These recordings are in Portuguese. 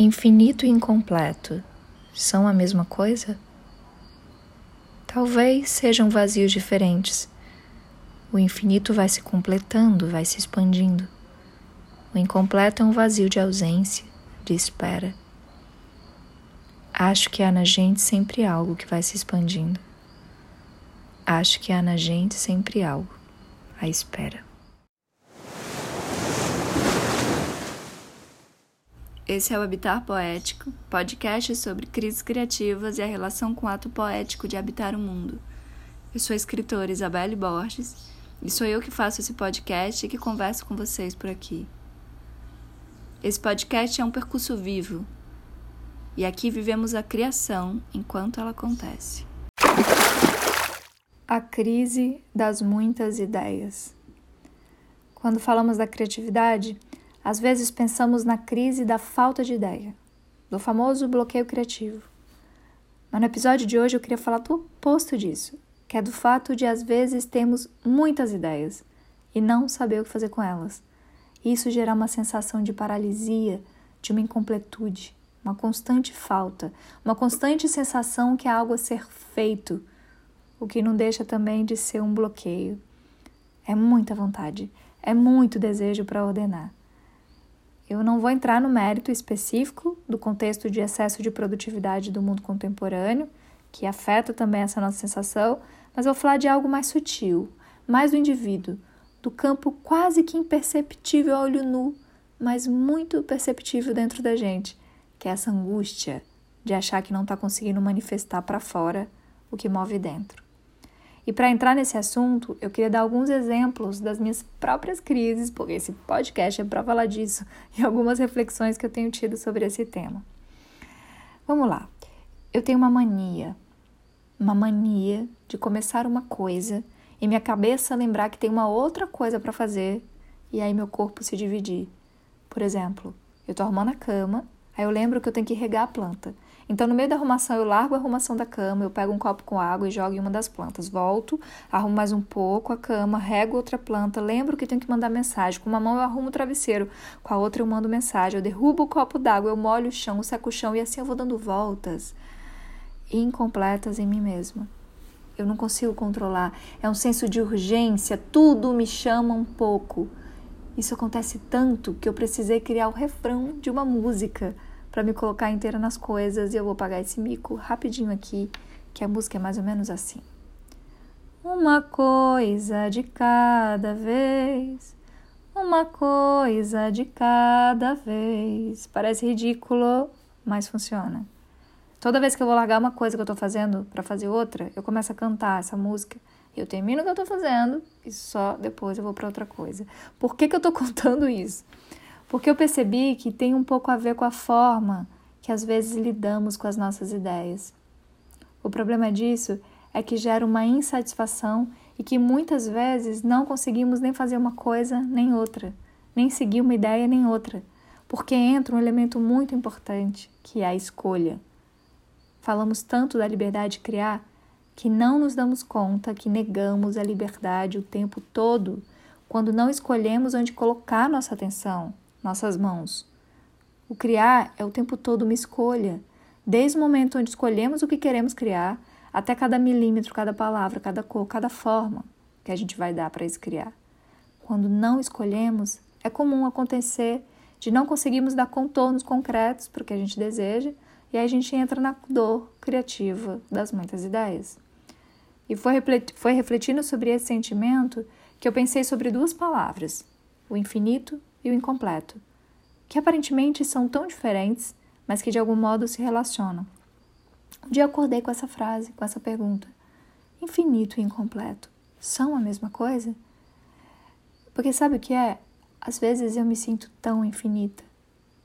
Infinito e incompleto são a mesma coisa? Talvez sejam vazios diferentes. O infinito vai se completando, vai se expandindo. O incompleto é um vazio de ausência, de espera. Acho que há na gente sempre algo que vai se expandindo. Acho que há na gente sempre algo à espera. Esse é o Habitar Poético, podcast sobre crises criativas e a relação com o ato poético de habitar o mundo. Eu sou a escritora Isabelle Borges e sou eu que faço esse podcast e que converso com vocês por aqui. Esse podcast é um percurso vivo e aqui vivemos a criação enquanto ela acontece. A crise das muitas ideias. Quando falamos da criatividade, às vezes pensamos na crise da falta de ideia, do famoso bloqueio criativo. Mas no episódio de hoje eu queria falar do oposto disso, que é do fato de às vezes termos muitas ideias e não saber o que fazer com elas. Isso gerar uma sensação de paralisia, de uma incompletude, uma constante falta, uma constante sensação que há algo a ser feito, o que não deixa também de ser um bloqueio. É muita vontade, é muito desejo para ordenar. Eu não vou entrar no mérito específico do contexto de excesso de produtividade do mundo contemporâneo, que afeta também essa nossa sensação, mas vou falar de algo mais sutil, mais do indivíduo, do campo quase que imperceptível a olho nu, mas muito perceptível dentro da gente, que é essa angústia de achar que não está conseguindo manifestar para fora o que move dentro. E para entrar nesse assunto, eu queria dar alguns exemplos das minhas próprias crises, porque esse podcast é para falar disso, e algumas reflexões que eu tenho tido sobre esse tema. Vamos lá. Eu tenho uma mania, uma mania de começar uma coisa e minha cabeça lembrar que tem uma outra coisa para fazer e aí meu corpo se dividir. Por exemplo, eu tô arrumando a cama, aí eu lembro que eu tenho que regar a planta. Então, no meio da arrumação, eu largo a arrumação da cama, eu pego um copo com água e jogo em uma das plantas. Volto, arrumo mais um pouco a cama, rego outra planta, lembro que tenho que mandar mensagem. Com uma mão eu arrumo o travesseiro, com a outra eu mando mensagem. Eu derrubo o copo d'água, eu molho o chão, seco o chão e assim eu vou dando voltas incompletas em mim mesma. Eu não consigo controlar. É um senso de urgência, tudo me chama um pouco. Isso acontece tanto que eu precisei criar o refrão de uma música para me colocar inteira nas coisas e eu vou pagar esse mico rapidinho aqui, que a música é mais ou menos assim. Uma coisa de cada vez, uma coisa de cada vez. Parece ridículo, mas funciona. Toda vez que eu vou largar uma coisa que eu tô fazendo para fazer outra, eu começo a cantar essa música. Eu termino o que eu tô fazendo e só depois eu vou para outra coisa. Por que, que eu tô contando isso? Porque eu percebi que tem um pouco a ver com a forma que às vezes lidamos com as nossas ideias. O problema disso é que gera uma insatisfação e que muitas vezes não conseguimos nem fazer uma coisa nem outra, nem seguir uma ideia nem outra, porque entra um elemento muito importante, que é a escolha. Falamos tanto da liberdade de criar que não nos damos conta que negamos a liberdade o tempo todo quando não escolhemos onde colocar nossa atenção, nossas mãos. O criar é o tempo todo uma escolha, desde o momento onde escolhemos o que queremos criar, até cada milímetro, cada palavra, cada cor, cada forma que a gente vai dar para esse criar. Quando não escolhemos, é comum acontecer de não conseguirmos dar contornos concretos para o que a gente deseja, e aí a gente entra na dor criativa das muitas ideias. E foi, refletindo sobre esse sentimento que eu pensei sobre duas palavras: o infinito e o incompleto, que aparentemente são tão diferentes, mas que de algum modo se relacionam. Um dia acordei com essa frase, com essa pergunta: infinito e incompleto são a mesma coisa? Porque sabe o que é? Às vezes eu me sinto tão infinita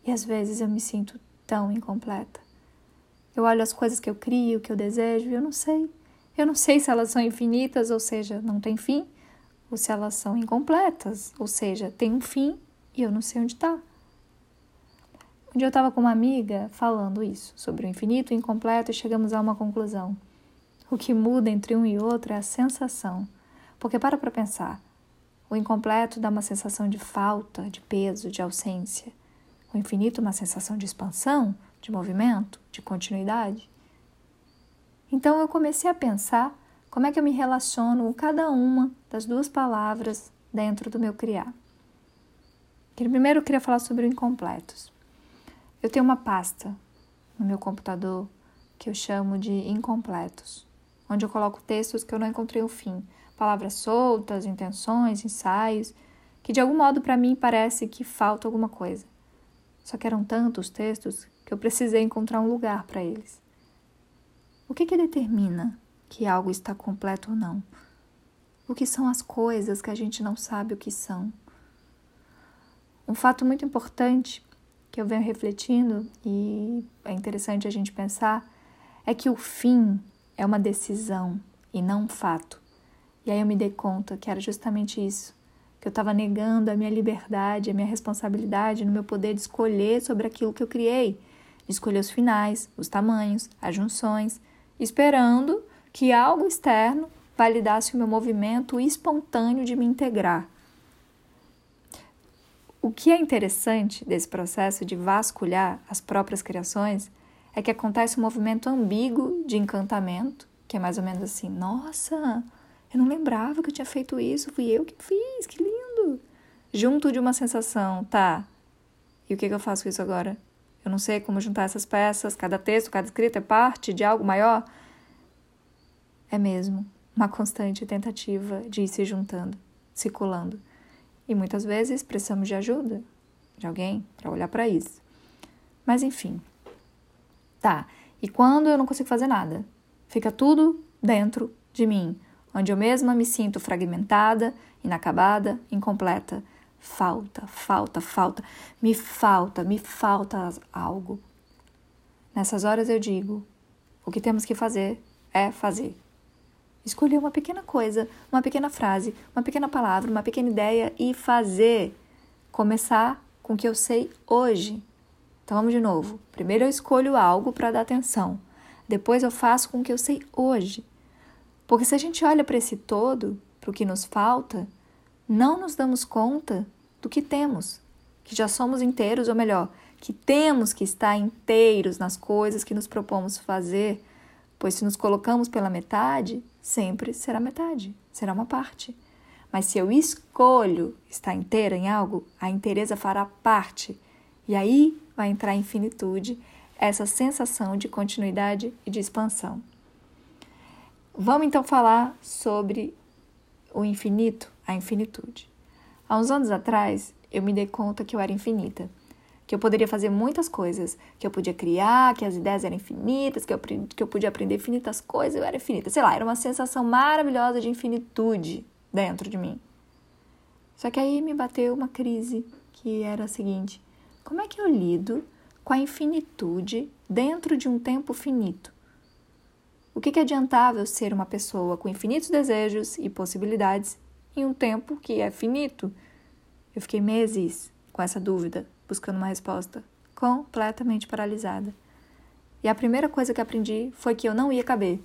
e às vezes eu me sinto tão incompleta. Eu olho as coisas que eu crio, que eu desejo, e eu não sei. Eu não sei se elas são infinitas, ou seja, não tem fim, ou se elas são incompletas, ou seja, tem um fim e eu não sei onde está. Um dia eu estava com uma amiga falando isso, sobre o infinito e incompleto, e chegamos a uma conclusão. O que muda entre um e outro é a sensação. Porque para para pensar, o incompleto dá uma sensação de falta, de peso, de ausência. O infinito uma sensação de expansão, de movimento, de continuidade. Então eu comecei a pensar como é que eu me relaciono com cada uma das duas palavras dentro do meu criar. Primeiro eu queria falar sobre o incompletos. Eu tenho uma pasta no meu computador que eu chamo de incompletos, onde eu coloco textos que eu não encontrei o fim, palavras soltas, intenções, ensaios, que de algum modo para mim parece que falta alguma coisa. Só que eram tantos textos que eu precisei encontrar um lugar para eles. O que, que determina que algo está completo ou não? O que são as coisas que a gente não sabe o que são? Um fato muito importante que eu venho refletindo e é interessante a gente pensar é que o fim é uma decisão e não um fato. E aí eu me dei conta que era justamente isso, que eu estava negando a minha liberdade, a minha responsabilidade no meu poder de escolher sobre aquilo que eu criei, de escolher os finais, os tamanhos, as junções, esperando que algo externo validasse o meu movimento espontâneo de me integrar. O que é interessante desse processo de vasculhar as próprias criações é que acontece um movimento ambíguo de encantamento, que é mais ou menos assim: nossa, eu não lembrava que eu tinha feito isso, fui eu que fiz, que lindo! Junto de uma sensação, tá, e o que, que eu faço isso agora? Eu não sei como juntar essas peças, cada texto, cada escrita é parte de algo maior. É mesmo uma constante tentativa de ir se juntando, se colando. E muitas vezes precisamos de ajuda de alguém para olhar para isso. Mas enfim. Tá. E quando eu não consigo fazer nada? Fica tudo dentro de mim, onde eu mesma me sinto fragmentada, inacabada, incompleta. Falta, falta, falta. Me falta, me falta algo. Nessas horas eu digo: o que temos que fazer é fazer. Escolher uma pequena coisa, uma pequena frase, uma pequena palavra, uma pequena ideia e fazer. Começar com o que eu sei hoje. Então vamos de novo. Primeiro eu escolho algo para dar atenção. Depois eu faço com o que eu sei hoje. Porque se a gente olha para esse todo, para o que nos falta, não nos damos conta do que temos, que já somos inteiros, ou melhor, que temos que estar inteiros nas coisas que nos propomos fazer, pois se nos colocamos pela metade, sempre será metade, será uma parte. Mas se eu escolho estar inteira em algo, a inteireza fará parte. E aí vai entrar a infinitude, essa sensação de continuidade e de expansão. Vamos então falar sobre o infinito, a infinitude. Há uns anos atrás, eu me dei conta que eu era infinita que eu poderia fazer muitas coisas, que eu podia criar, que as ideias eram infinitas, que eu, que eu podia aprender infinitas coisas, eu era infinita. Sei lá, era uma sensação maravilhosa de infinitude dentro de mim. Só que aí me bateu uma crise que era a seguinte: como é que eu lido com a infinitude dentro de um tempo finito? O que, que adiantava eu ser uma pessoa com infinitos desejos e possibilidades em um tempo que é finito? Eu fiquei meses com essa dúvida, buscando uma resposta, completamente paralisada. E a primeira coisa que aprendi foi que eu não ia caber.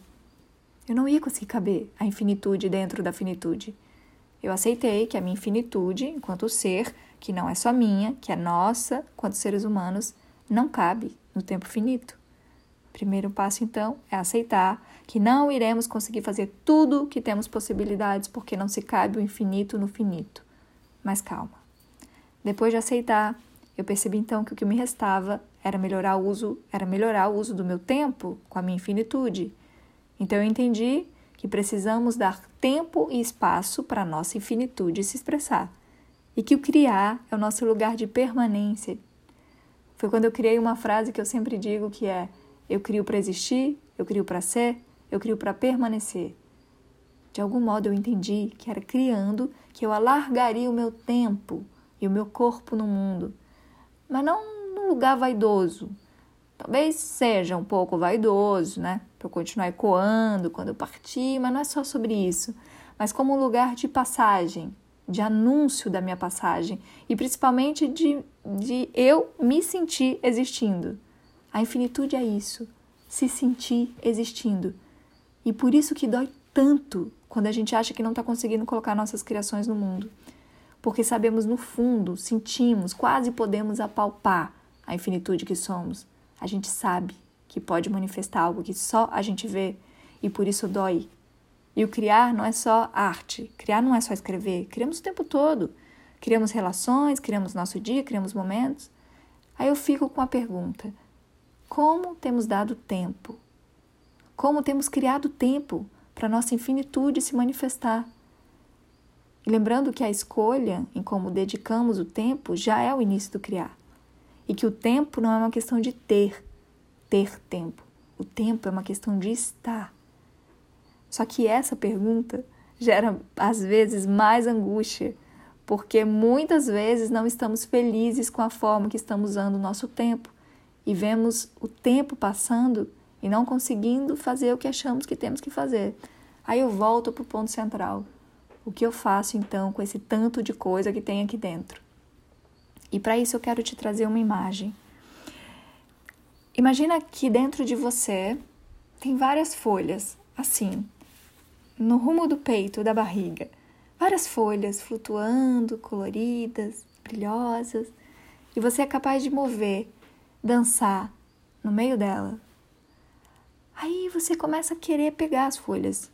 Eu não ia conseguir caber a infinitude dentro da finitude. Eu aceitei que a minha infinitude, enquanto ser, que não é só minha, que é nossa, quanto seres humanos, não cabe no tempo finito. Primeiro passo, então, é aceitar que não iremos conseguir fazer tudo que temos possibilidades porque não se cabe o infinito no finito. Mas calma. Depois de aceitar eu percebi então que o que me restava era melhorar o uso, era melhorar o uso do meu tempo com a minha infinitude. Então eu entendi que precisamos dar tempo e espaço para a nossa infinitude se expressar e que o criar é o nosso lugar de permanência. Foi quando eu criei uma frase que eu sempre digo que é: eu crio para existir, eu crio para ser, eu crio para permanecer. De algum modo eu entendi que era criando que eu alargaria o meu tempo e o meu corpo no mundo mas não num lugar vaidoso. Talvez seja um pouco vaidoso, né? Para eu continuar ecoando quando eu partir, mas não é só sobre isso. Mas como um lugar de passagem, de anúncio da minha passagem e principalmente de, de eu me sentir existindo. A infinitude é isso, se sentir existindo. E por isso que dói tanto quando a gente acha que não está conseguindo colocar nossas criações no mundo porque sabemos no fundo, sentimos, quase podemos apalpar a infinitude que somos, a gente sabe que pode manifestar algo que só a gente vê e por isso dói. E o criar não é só arte, criar não é só escrever, criamos o tempo todo. Criamos relações, criamos nosso dia, criamos momentos. Aí eu fico com a pergunta: como temos dado tempo? Como temos criado tempo para nossa infinitude se manifestar? E lembrando que a escolha em como dedicamos o tempo já é o início do criar. E que o tempo não é uma questão de ter, ter tempo. O tempo é uma questão de estar. Só que essa pergunta gera às vezes mais angústia, porque muitas vezes não estamos felizes com a forma que estamos usando o nosso tempo e vemos o tempo passando e não conseguindo fazer o que achamos que temos que fazer. Aí eu volto para o ponto central. O que eu faço então com esse tanto de coisa que tem aqui dentro? E para isso eu quero te trazer uma imagem. Imagina que dentro de você tem várias folhas, assim, no rumo do peito, da barriga. Várias folhas flutuando, coloridas, brilhosas, e você é capaz de mover, dançar no meio dela. Aí você começa a querer pegar as folhas,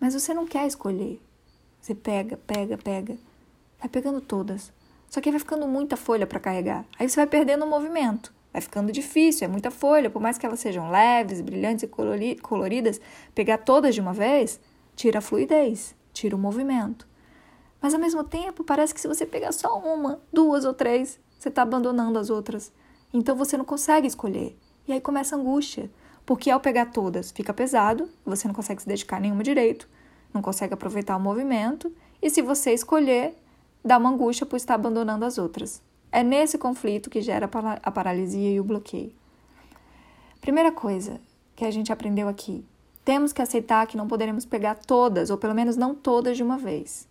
mas você não quer escolher. Você pega, pega, pega, vai pegando todas. Só que vai ficando muita folha para carregar. Aí você vai perdendo o movimento. Vai ficando difícil, é muita folha, por mais que elas sejam leves, brilhantes e coloridas, pegar todas de uma vez tira a fluidez, tira o movimento. Mas ao mesmo tempo, parece que se você pegar só uma, duas ou três, você está abandonando as outras. Então você não consegue escolher. E aí começa a angústia, porque ao pegar todas fica pesado, você não consegue se dedicar a nenhuma direito, não consegue aproveitar o movimento, e se você escolher, dá uma angústia por estar abandonando as outras. É nesse conflito que gera a paralisia e o bloqueio. Primeira coisa que a gente aprendeu aqui: temos que aceitar que não poderemos pegar todas, ou pelo menos não todas de uma vez.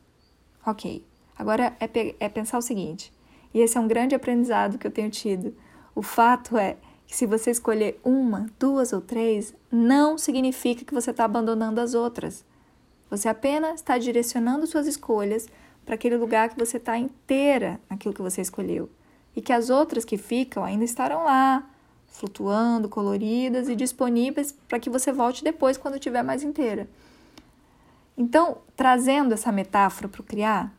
Ok, agora é, é pensar o seguinte, e esse é um grande aprendizado que eu tenho tido. O fato é que se você escolher uma, duas ou três, não significa que você está abandonando as outras. Você apenas está direcionando suas escolhas para aquele lugar que você está inteira naquilo que você escolheu. E que as outras que ficam ainda estarão lá, flutuando, coloridas e disponíveis para que você volte depois quando estiver mais inteira. Então, trazendo essa metáfora para o criar,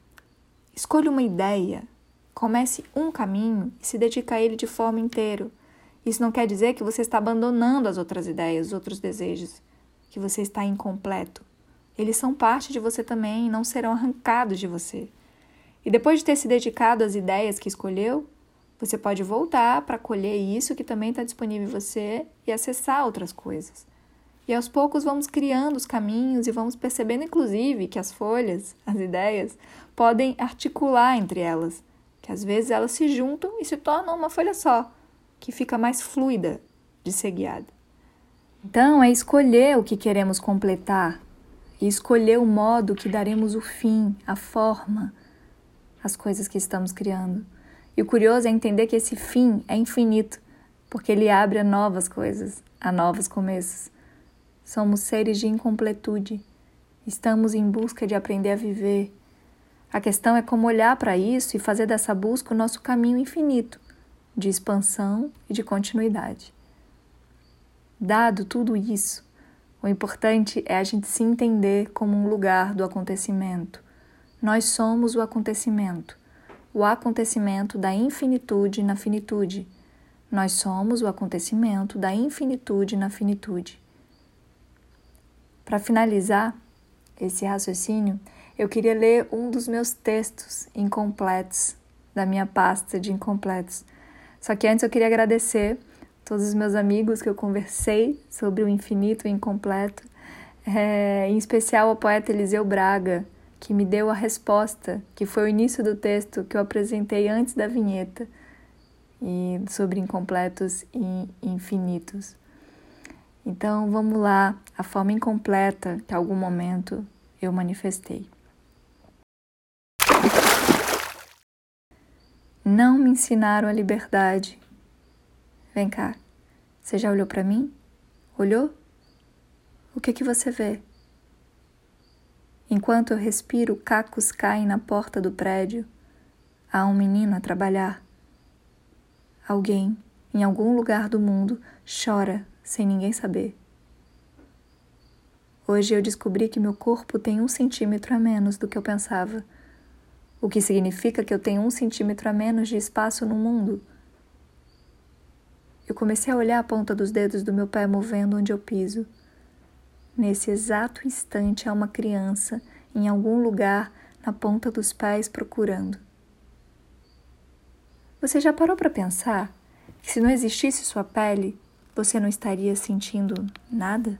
escolha uma ideia, comece um caminho e se dedique a ele de forma inteira. Isso não quer dizer que você está abandonando as outras ideias, os outros desejos, que você está incompleto. Eles são parte de você também e não serão arrancados de você. E depois de ter se dedicado às ideias que escolheu, você pode voltar para colher isso que também está disponível em você e acessar outras coisas. E aos poucos vamos criando os caminhos e vamos percebendo, inclusive, que as folhas, as ideias, podem articular entre elas, que às vezes elas se juntam e se tornam uma folha só, que fica mais fluida de ser guiada. Então, é escolher o que queremos completar e escolher o modo que daremos o fim, a forma, às coisas que estamos criando. E o curioso é entender que esse fim é infinito, porque ele abre a novas coisas, a novos começos. Somos seres de incompletude. Estamos em busca de aprender a viver. A questão é como olhar para isso e fazer dessa busca o nosso caminho infinito, de expansão e de continuidade. Dado tudo isso, o importante é a gente se entender como um lugar do acontecimento. Nós somos o acontecimento, o acontecimento da infinitude na finitude. Nós somos o acontecimento da infinitude na finitude. Para finalizar esse raciocínio, eu queria ler um dos meus textos incompletos, da minha pasta de incompletos. Só que antes eu queria agradecer todos os meus amigos que eu conversei sobre o infinito e incompleto, é, em especial ao poeta Eliseu Braga, que me deu a resposta, que foi o início do texto que eu apresentei antes da vinheta, e sobre incompletos e infinitos. Então vamos lá, a forma incompleta que algum momento eu manifestei. Não me ensinaram a liberdade Vem cá. Você já olhou para mim? Olhou? O que que você vê? Enquanto eu respiro, cacos caem na porta do prédio. Há um menino a trabalhar. Alguém, em algum lugar do mundo, chora sem ninguém saber. Hoje eu descobri que meu corpo tem um centímetro a menos do que eu pensava, o que significa que eu tenho um centímetro a menos de espaço no mundo. Eu comecei a olhar a ponta dos dedos do meu pé movendo onde eu piso. Nesse exato instante há uma criança em algum lugar na ponta dos pés procurando. Você já parou para pensar que se não existisse sua pele, você não estaria sentindo nada?